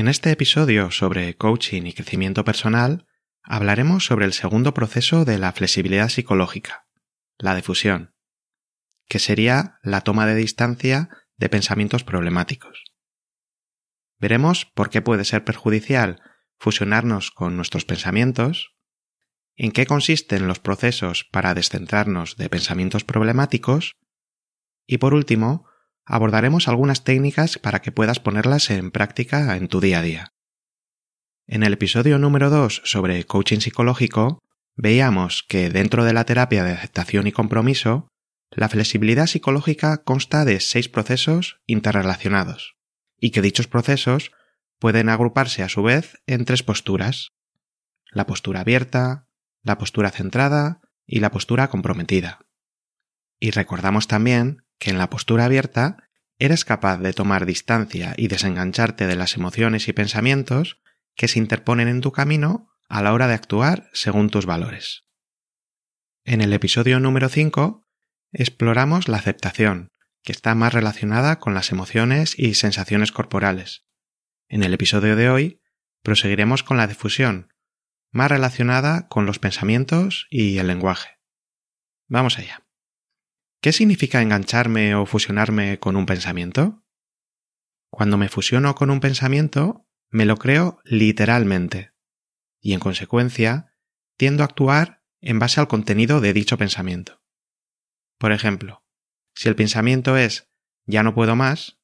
En este episodio sobre coaching y crecimiento personal hablaremos sobre el segundo proceso de la flexibilidad psicológica, la difusión, que sería la toma de distancia de pensamientos problemáticos. Veremos por qué puede ser perjudicial fusionarnos con nuestros pensamientos, en qué consisten los procesos para descentrarnos de pensamientos problemáticos y por último, abordaremos algunas técnicas para que puedas ponerlas en práctica en tu día a día. En el episodio número 2 sobre coaching psicológico, veíamos que dentro de la terapia de aceptación y compromiso, la flexibilidad psicológica consta de seis procesos interrelacionados, y que dichos procesos pueden agruparse a su vez en tres posturas, la postura abierta, la postura centrada y la postura comprometida. Y recordamos también que en la postura abierta eres capaz de tomar distancia y desengancharte de las emociones y pensamientos que se interponen en tu camino a la hora de actuar según tus valores. En el episodio número 5 exploramos la aceptación, que está más relacionada con las emociones y sensaciones corporales. En el episodio de hoy proseguiremos con la difusión, más relacionada con los pensamientos y el lenguaje. Vamos allá. ¿Qué significa engancharme o fusionarme con un pensamiento? Cuando me fusiono con un pensamiento, me lo creo literalmente, y en consecuencia, tiendo a actuar en base al contenido de dicho pensamiento. Por ejemplo, si el pensamiento es ya no puedo más,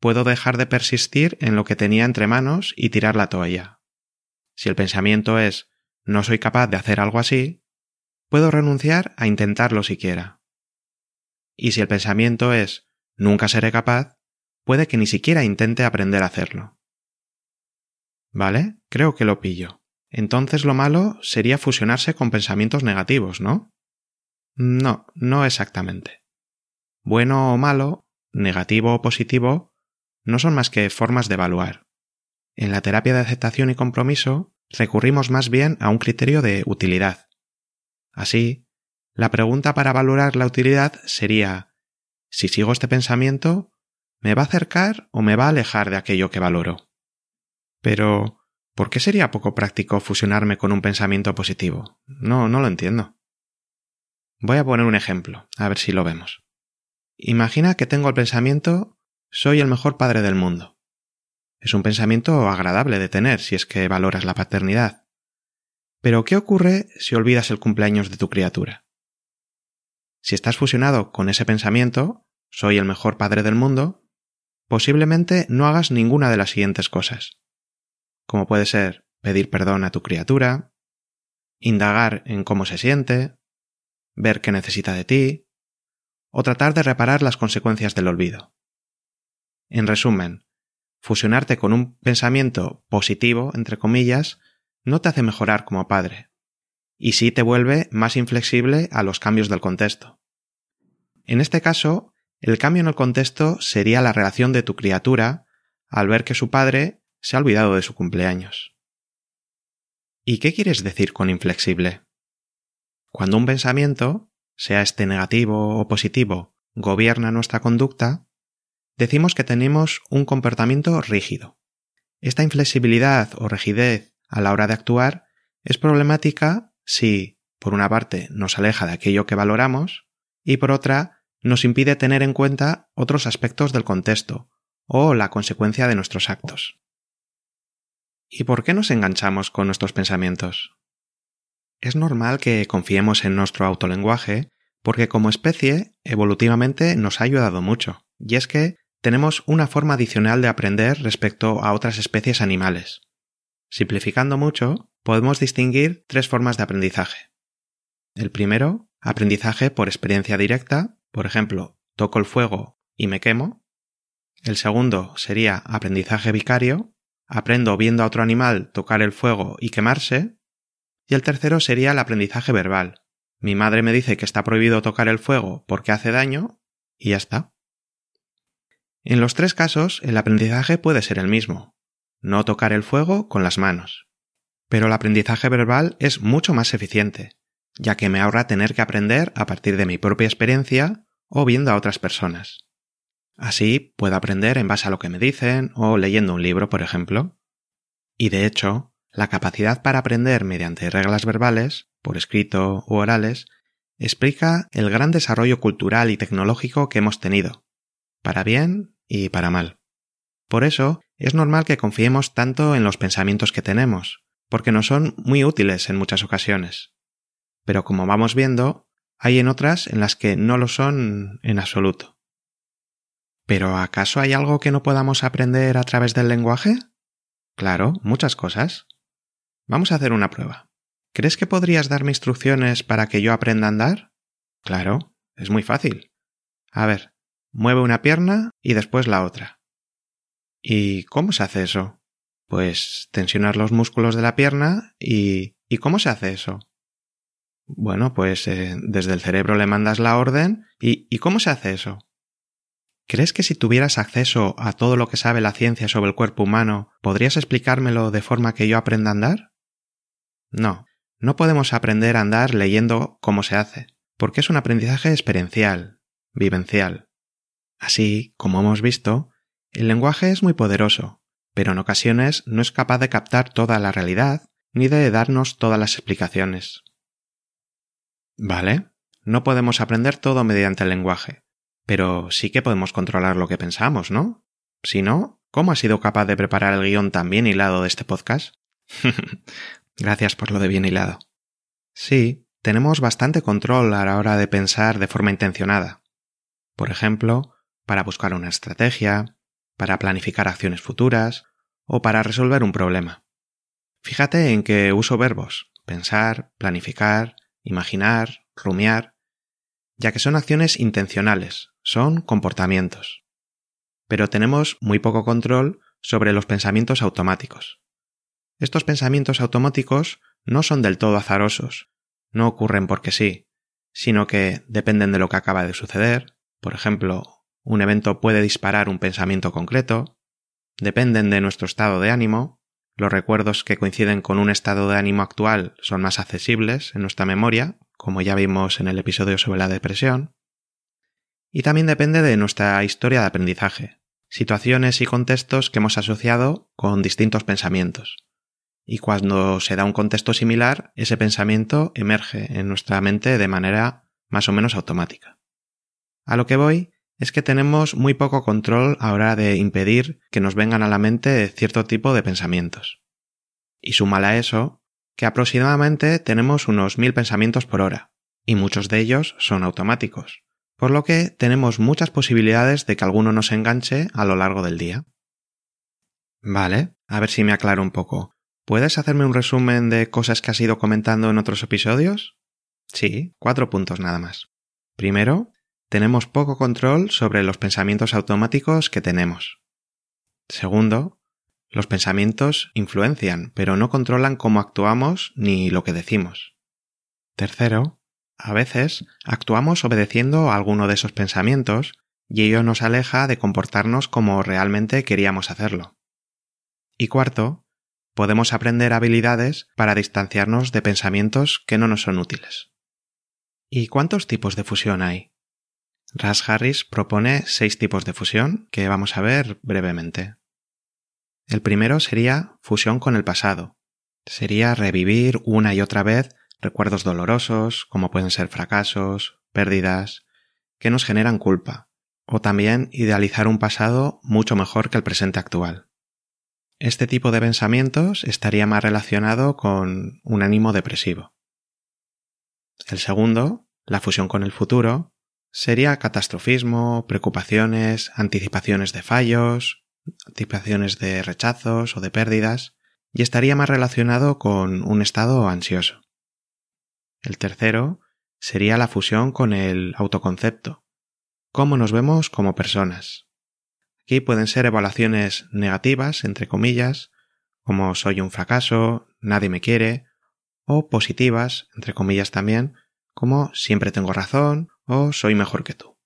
puedo dejar de persistir en lo que tenía entre manos y tirar la toalla. Si el pensamiento es no soy capaz de hacer algo así, puedo renunciar a intentarlo siquiera. Y si el pensamiento es nunca seré capaz, puede que ni siquiera intente aprender a hacerlo. ¿Vale? Creo que lo pillo. Entonces lo malo sería fusionarse con pensamientos negativos, ¿no? No, no exactamente. Bueno o malo, negativo o positivo, no son más que formas de evaluar. En la terapia de aceptación y compromiso recurrimos más bien a un criterio de utilidad. Así, la pregunta para valorar la utilidad sería si sigo este pensamiento, ¿me va a acercar o me va a alejar de aquello que valoro? Pero, ¿por qué sería poco práctico fusionarme con un pensamiento positivo? No, no lo entiendo. Voy a poner un ejemplo, a ver si lo vemos. Imagina que tengo el pensamiento soy el mejor padre del mundo. Es un pensamiento agradable de tener si es que valoras la paternidad. Pero ¿qué ocurre si olvidas el cumpleaños de tu criatura? Si estás fusionado con ese pensamiento, soy el mejor padre del mundo, posiblemente no hagas ninguna de las siguientes cosas, como puede ser pedir perdón a tu criatura, indagar en cómo se siente, ver qué necesita de ti, o tratar de reparar las consecuencias del olvido. En resumen, fusionarte con un pensamiento positivo, entre comillas, no te hace mejorar como padre, y sí te vuelve más inflexible a los cambios del contexto. En este caso, el cambio en el contexto sería la relación de tu criatura al ver que su padre se ha olvidado de su cumpleaños. ¿Y qué quieres decir con inflexible? Cuando un pensamiento, sea este negativo o positivo, gobierna nuestra conducta, decimos que tenemos un comportamiento rígido. Esta inflexibilidad o rigidez a la hora de actuar es problemática si, por una parte, nos aleja de aquello que valoramos y por otra, nos impide tener en cuenta otros aspectos del contexto o la consecuencia de nuestros actos. ¿Y por qué nos enganchamos con nuestros pensamientos? Es normal que confiemos en nuestro autolenguaje porque como especie evolutivamente nos ha ayudado mucho, y es que tenemos una forma adicional de aprender respecto a otras especies animales. Simplificando mucho, podemos distinguir tres formas de aprendizaje. El primero, aprendizaje por experiencia directa, por ejemplo, toco el fuego y me quemo. El segundo sería aprendizaje vicario, aprendo viendo a otro animal tocar el fuego y quemarse. Y el tercero sería el aprendizaje verbal. Mi madre me dice que está prohibido tocar el fuego porque hace daño y ya está. En los tres casos, el aprendizaje puede ser el mismo. No tocar el fuego con las manos. Pero el aprendizaje verbal es mucho más eficiente, ya que me ahorra tener que aprender a partir de mi propia experiencia o viendo a otras personas. Así puedo aprender en base a lo que me dicen o leyendo un libro, por ejemplo. Y de hecho, la capacidad para aprender mediante reglas verbales, por escrito u orales, explica el gran desarrollo cultural y tecnológico que hemos tenido, para bien y para mal. Por eso, es normal que confiemos tanto en los pensamientos que tenemos, porque nos son muy útiles en muchas ocasiones. Pero como vamos viendo, hay en otras en las que no lo son en absoluto. ¿Pero acaso hay algo que no podamos aprender a través del lenguaje? Claro, muchas cosas. Vamos a hacer una prueba. ¿Crees que podrías darme instrucciones para que yo aprenda a andar? Claro, es muy fácil. A ver, mueve una pierna y después la otra. ¿Y cómo se hace eso? Pues tensionar los músculos de la pierna y... ¿Y cómo se hace eso? Bueno, pues eh, desde el cerebro le mandas la orden y... ¿Y cómo se hace eso? ¿Crees que si tuvieras acceso a todo lo que sabe la ciencia sobre el cuerpo humano, podrías explicármelo de forma que yo aprenda a andar? No, no podemos aprender a andar leyendo cómo se hace, porque es un aprendizaje experiencial, vivencial. Así, como hemos visto, el lenguaje es muy poderoso, pero en ocasiones no es capaz de captar toda la realidad ni de darnos todas las explicaciones. Vale, no podemos aprender todo mediante el lenguaje, pero sí que podemos controlar lo que pensamos, ¿no? Si no, ¿cómo has sido capaz de preparar el guion tan bien hilado de este podcast? Gracias por lo de bien hilado. Sí, tenemos bastante control a la hora de pensar de forma intencionada. Por ejemplo, para buscar una estrategia, para planificar acciones futuras o para resolver un problema. Fíjate en que uso verbos pensar, planificar, imaginar, rumiar, ya que son acciones intencionales, son comportamientos. Pero tenemos muy poco control sobre los pensamientos automáticos. Estos pensamientos automáticos no son del todo azarosos, no ocurren porque sí, sino que dependen de lo que acaba de suceder, por ejemplo, un evento puede disparar un pensamiento concreto, dependen de nuestro estado de ánimo, los recuerdos que coinciden con un estado de ánimo actual son más accesibles en nuestra memoria, como ya vimos en el episodio sobre la depresión, y también depende de nuestra historia de aprendizaje, situaciones y contextos que hemos asociado con distintos pensamientos y cuando se da un contexto similar, ese pensamiento emerge en nuestra mente de manera más o menos automática. A lo que voy es que tenemos muy poco control a hora de impedir que nos vengan a la mente cierto tipo de pensamientos. Y súmala a eso, que aproximadamente tenemos unos mil pensamientos por hora, y muchos de ellos son automáticos, por lo que tenemos muchas posibilidades de que alguno nos enganche a lo largo del día. Vale, a ver si me aclaro un poco. ¿Puedes hacerme un resumen de cosas que has ido comentando en otros episodios? Sí, cuatro puntos nada más. Primero, tenemos poco control sobre los pensamientos automáticos que tenemos. Segundo, los pensamientos influencian, pero no controlan cómo actuamos ni lo que decimos. Tercero, a veces actuamos obedeciendo a alguno de esos pensamientos y ello nos aleja de comportarnos como realmente queríamos hacerlo. Y cuarto, podemos aprender habilidades para distanciarnos de pensamientos que no nos son útiles. ¿Y cuántos tipos de fusión hay? Ras Harris propone seis tipos de fusión que vamos a ver brevemente. El primero sería fusión con el pasado. Sería revivir una y otra vez recuerdos dolorosos, como pueden ser fracasos, pérdidas, que nos generan culpa, o también idealizar un pasado mucho mejor que el presente actual. Este tipo de pensamientos estaría más relacionado con un ánimo depresivo. El segundo, la fusión con el futuro, sería catastrofismo, preocupaciones, anticipaciones de fallos, anticipaciones de rechazos o de pérdidas, y estaría más relacionado con un estado ansioso. El tercero sería la fusión con el autoconcepto, cómo nos vemos como personas. Aquí pueden ser evaluaciones negativas, entre comillas, como soy un fracaso, nadie me quiere, o positivas, entre comillas también, como siempre tengo razón o soy mejor que tú.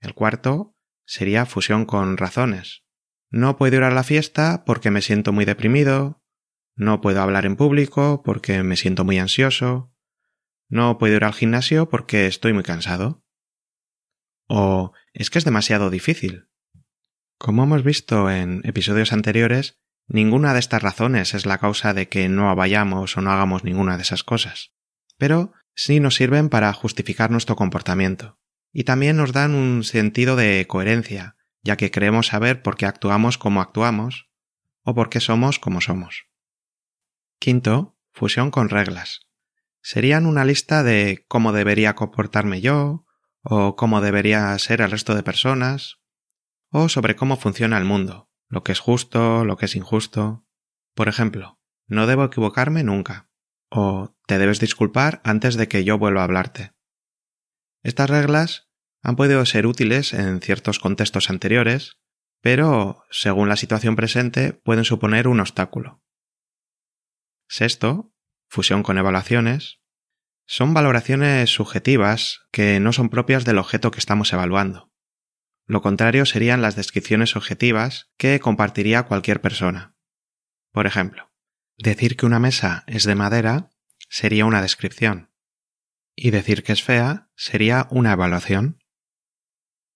El cuarto sería fusión con razones. No puedo ir a la fiesta porque me siento muy deprimido, no puedo hablar en público porque me siento muy ansioso, no puedo ir al gimnasio porque estoy muy cansado. O es que es demasiado difícil. Como hemos visto en episodios anteriores, ninguna de estas razones es la causa de que no vayamos o no hagamos ninguna de esas cosas, pero sí nos sirven para justificar nuestro comportamiento, y también nos dan un sentido de coherencia, ya que creemos saber por qué actuamos como actuamos o por qué somos como somos. Quinto, fusión con reglas. Serían una lista de cómo debería comportarme yo, o cómo debería ser el resto de personas, o sobre cómo funciona el mundo, lo que es justo, lo que es injusto. Por ejemplo, no debo equivocarme nunca, o te debes disculpar antes de que yo vuelva a hablarte. Estas reglas han podido ser útiles en ciertos contextos anteriores, pero, según la situación presente, pueden suponer un obstáculo. Sexto, fusión con evaluaciones, son valoraciones subjetivas que no son propias del objeto que estamos evaluando. Lo contrario serían las descripciones objetivas que compartiría cualquier persona. Por ejemplo, decir que una mesa es de madera sería una descripción, y decir que es fea sería una evaluación.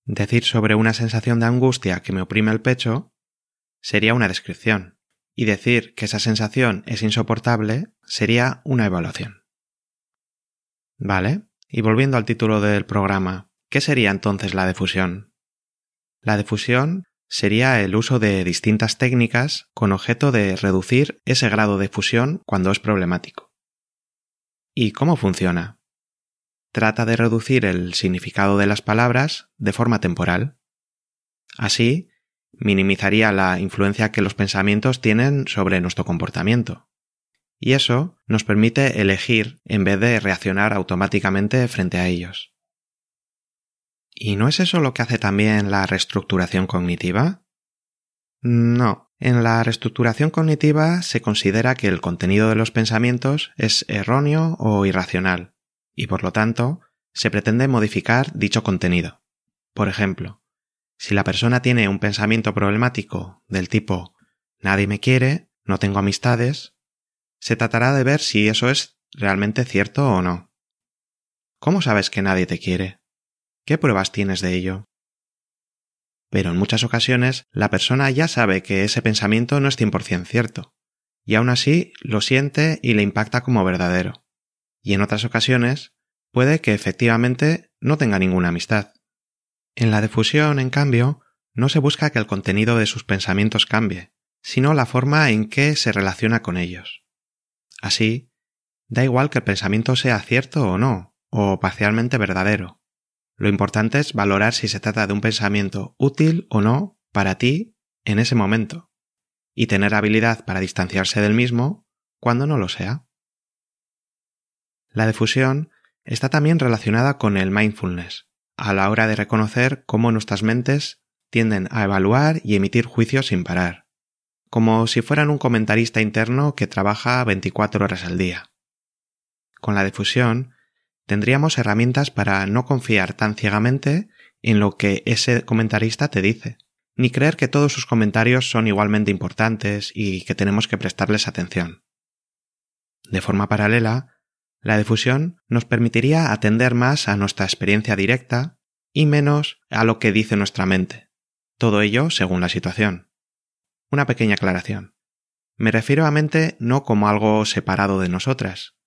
Decir sobre una sensación de angustia que me oprime el pecho sería una descripción, y decir que esa sensación es insoportable sería una evaluación. Vale, y volviendo al título del programa, ¿qué sería entonces la difusión? La difusión sería el uso de distintas técnicas con objeto de reducir ese grado de fusión cuando es problemático. ¿Y cómo funciona? Trata de reducir el significado de las palabras de forma temporal. Así, minimizaría la influencia que los pensamientos tienen sobre nuestro comportamiento. Y eso nos permite elegir en vez de reaccionar automáticamente frente a ellos. ¿Y no es eso lo que hace también la reestructuración cognitiva? No, en la reestructuración cognitiva se considera que el contenido de los pensamientos es erróneo o irracional, y por lo tanto se pretende modificar dicho contenido. Por ejemplo, si la persona tiene un pensamiento problemático del tipo nadie me quiere, no tengo amistades, se tratará de ver si eso es realmente cierto o no. ¿Cómo sabes que nadie te quiere? ¿Qué pruebas tienes de ello? Pero en muchas ocasiones la persona ya sabe que ese pensamiento no es 100% cierto, y aún así lo siente y le impacta como verdadero. Y en otras ocasiones puede que efectivamente no tenga ninguna amistad. En la difusión, en cambio, no se busca que el contenido de sus pensamientos cambie, sino la forma en que se relaciona con ellos. Así, da igual que el pensamiento sea cierto o no, o parcialmente verdadero. Lo importante es valorar si se trata de un pensamiento útil o no para ti en ese momento, y tener habilidad para distanciarse del mismo cuando no lo sea. La difusión está también relacionada con el mindfulness, a la hora de reconocer cómo nuestras mentes tienden a evaluar y emitir juicios sin parar, como si fueran un comentarista interno que trabaja 24 horas al día. Con la difusión, tendríamos herramientas para no confiar tan ciegamente en lo que ese comentarista te dice, ni creer que todos sus comentarios son igualmente importantes y que tenemos que prestarles atención. De forma paralela, la difusión nos permitiría atender más a nuestra experiencia directa y menos a lo que dice nuestra mente. Todo ello según la situación. Una pequeña aclaración. Me refiero a mente no como algo separado de nosotras,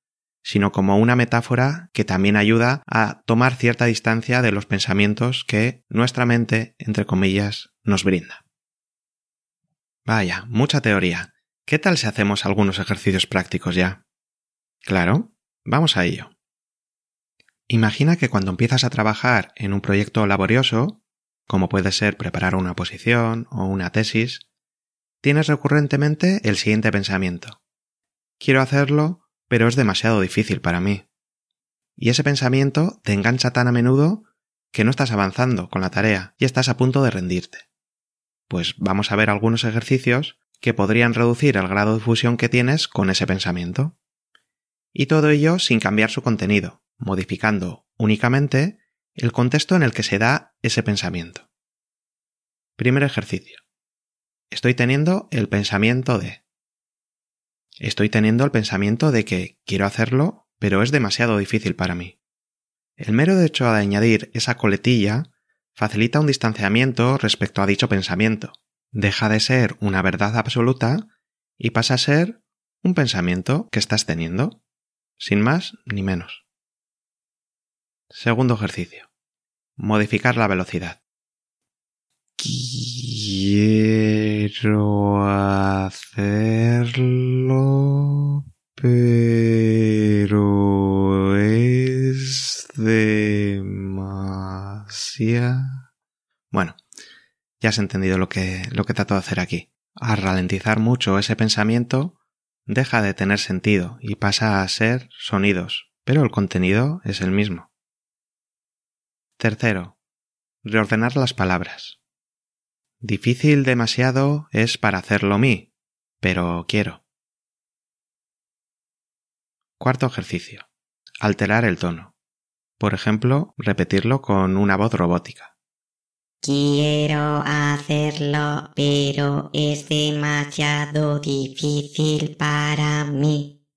sino como una metáfora que también ayuda a tomar cierta distancia de los pensamientos que nuestra mente, entre comillas, nos brinda. Vaya, mucha teoría. ¿Qué tal si hacemos algunos ejercicios prácticos ya? Claro, Vamos a ello. Imagina que cuando empiezas a trabajar en un proyecto laborioso, como puede ser preparar una posición o una tesis, tienes recurrentemente el siguiente pensamiento. Quiero hacerlo, pero es demasiado difícil para mí. Y ese pensamiento te engancha tan a menudo que no estás avanzando con la tarea y estás a punto de rendirte. Pues vamos a ver algunos ejercicios que podrían reducir el grado de fusión que tienes con ese pensamiento. Y todo ello sin cambiar su contenido, modificando únicamente el contexto en el que se da ese pensamiento. Primer ejercicio. Estoy teniendo el pensamiento de. Estoy teniendo el pensamiento de que quiero hacerlo, pero es demasiado difícil para mí. El mero hecho de añadir esa coletilla facilita un distanciamiento respecto a dicho pensamiento. Deja de ser una verdad absoluta y pasa a ser un pensamiento que estás teniendo, sin más ni menos. Segundo ejercicio. Modificar la velocidad. Quiero hacerlo, pero es demasiado. Bueno, ya has entendido lo que, lo que trato de hacer aquí. Al ralentizar mucho ese pensamiento, deja de tener sentido y pasa a ser sonidos, pero el contenido es el mismo. Tercero, reordenar las palabras. Difícil demasiado es para hacerlo mí, pero quiero. Cuarto ejercicio. Alterar el tono. Por ejemplo, repetirlo con una voz robótica. Quiero hacerlo, pero es demasiado difícil para mí.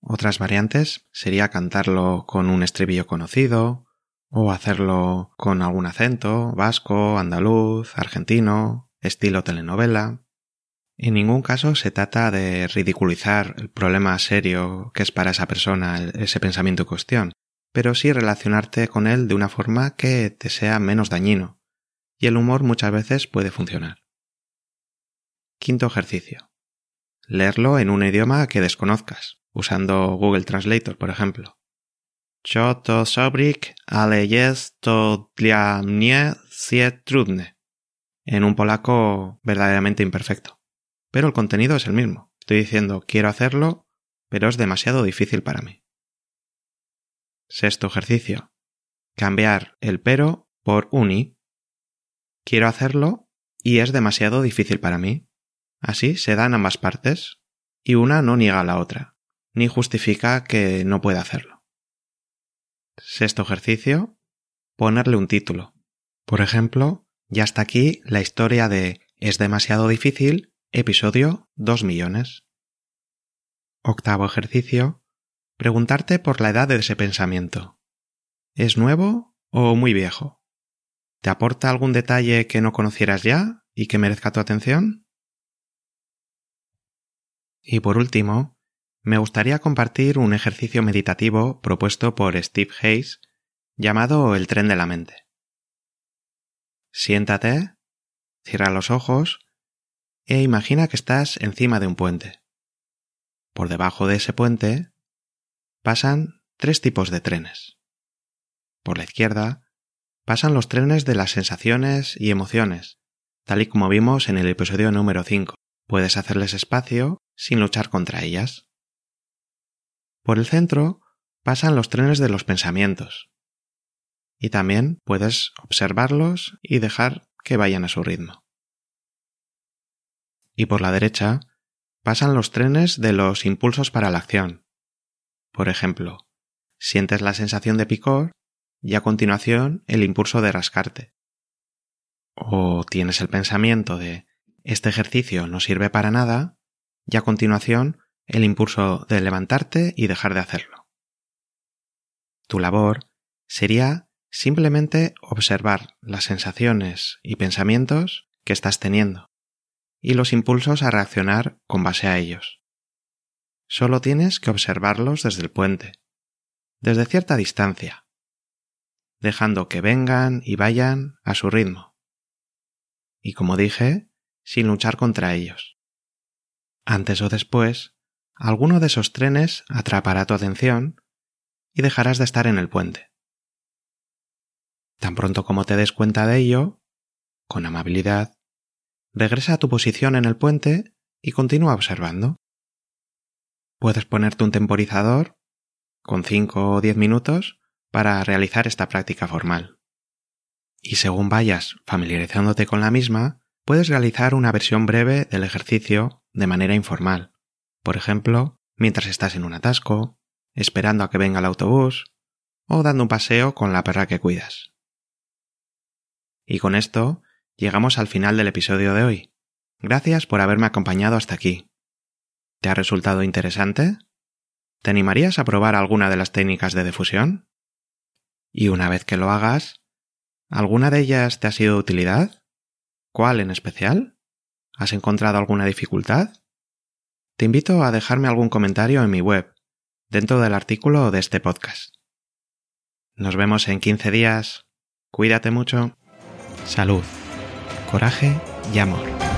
Otras variantes sería cantarlo con un estribillo conocido, o hacerlo con algún acento, vasco, andaluz, argentino, estilo telenovela. En ningún caso se trata de ridiculizar el problema serio que es para esa persona ese pensamiento en cuestión, pero sí relacionarte con él de una forma que te sea menos dañino, y el humor muchas veces puede funcionar. Quinto ejercicio. Leerlo en un idioma que desconozcas, usando Google Translator, por ejemplo. To ale jest to dla mnie. En un polaco verdaderamente imperfecto. Pero el contenido es el mismo. Estoy diciendo quiero hacerlo, pero es demasiado difícil para mí. Sexto ejercicio. Cambiar el pero por uni. Quiero hacerlo y es demasiado difícil para mí. Así se dan ambas partes y una no niega a la otra, ni justifica que no pueda hacerlo. Sexto ejercicio. Ponerle un título. Por ejemplo, ya está aquí la historia de Es demasiado difícil, episodio 2 millones. Octavo ejercicio. Preguntarte por la edad de ese pensamiento. ¿Es nuevo o muy viejo? ¿Te aporta algún detalle que no conocieras ya y que merezca tu atención? Y por último, me gustaría compartir un ejercicio meditativo propuesto por Steve Hayes llamado el tren de la mente. Siéntate, cierra los ojos e imagina que estás encima de un puente. Por debajo de ese puente pasan tres tipos de trenes. Por la izquierda pasan los trenes de las sensaciones y emociones, tal y como vimos en el episodio número 5. Puedes hacerles espacio sin luchar contra ellas. Por el centro pasan los trenes de los pensamientos. Y también puedes observarlos y dejar que vayan a su ritmo. Y por la derecha pasan los trenes de los impulsos para la acción. Por ejemplo, sientes la sensación de picor y a continuación el impulso de rascarte. O tienes el pensamiento de este ejercicio no sirve para nada y a continuación el impulso de levantarte y dejar de hacerlo. Tu labor sería simplemente observar las sensaciones y pensamientos que estás teniendo y los impulsos a reaccionar con base a ellos. Solo tienes que observarlos desde el puente, desde cierta distancia, dejando que vengan y vayan a su ritmo. Y como dije, sin luchar contra ellos. Antes o después, alguno de esos trenes atrapará tu atención y dejarás de estar en el puente. Tan pronto como te des cuenta de ello, con amabilidad, regresa a tu posición en el puente y continúa observando. Puedes ponerte un temporizador con 5 o 10 minutos para realizar esta práctica formal. Y según vayas familiarizándote con la misma, puedes realizar una versión breve del ejercicio de manera informal. Por ejemplo, mientras estás en un atasco, esperando a que venga el autobús o dando un paseo con la perra que cuidas. Y con esto llegamos al final del episodio de hoy. Gracias por haberme acompañado hasta aquí. ¿Te ha resultado interesante? ¿Te animarías a probar alguna de las técnicas de difusión? Y una vez que lo hagas, ¿alguna de ellas te ha sido de utilidad? ¿Cuál en especial? ¿Has encontrado alguna dificultad? Te invito a dejarme algún comentario en mi web, dentro del artículo de este podcast. Nos vemos en 15 días. Cuídate mucho. Salud, coraje y amor.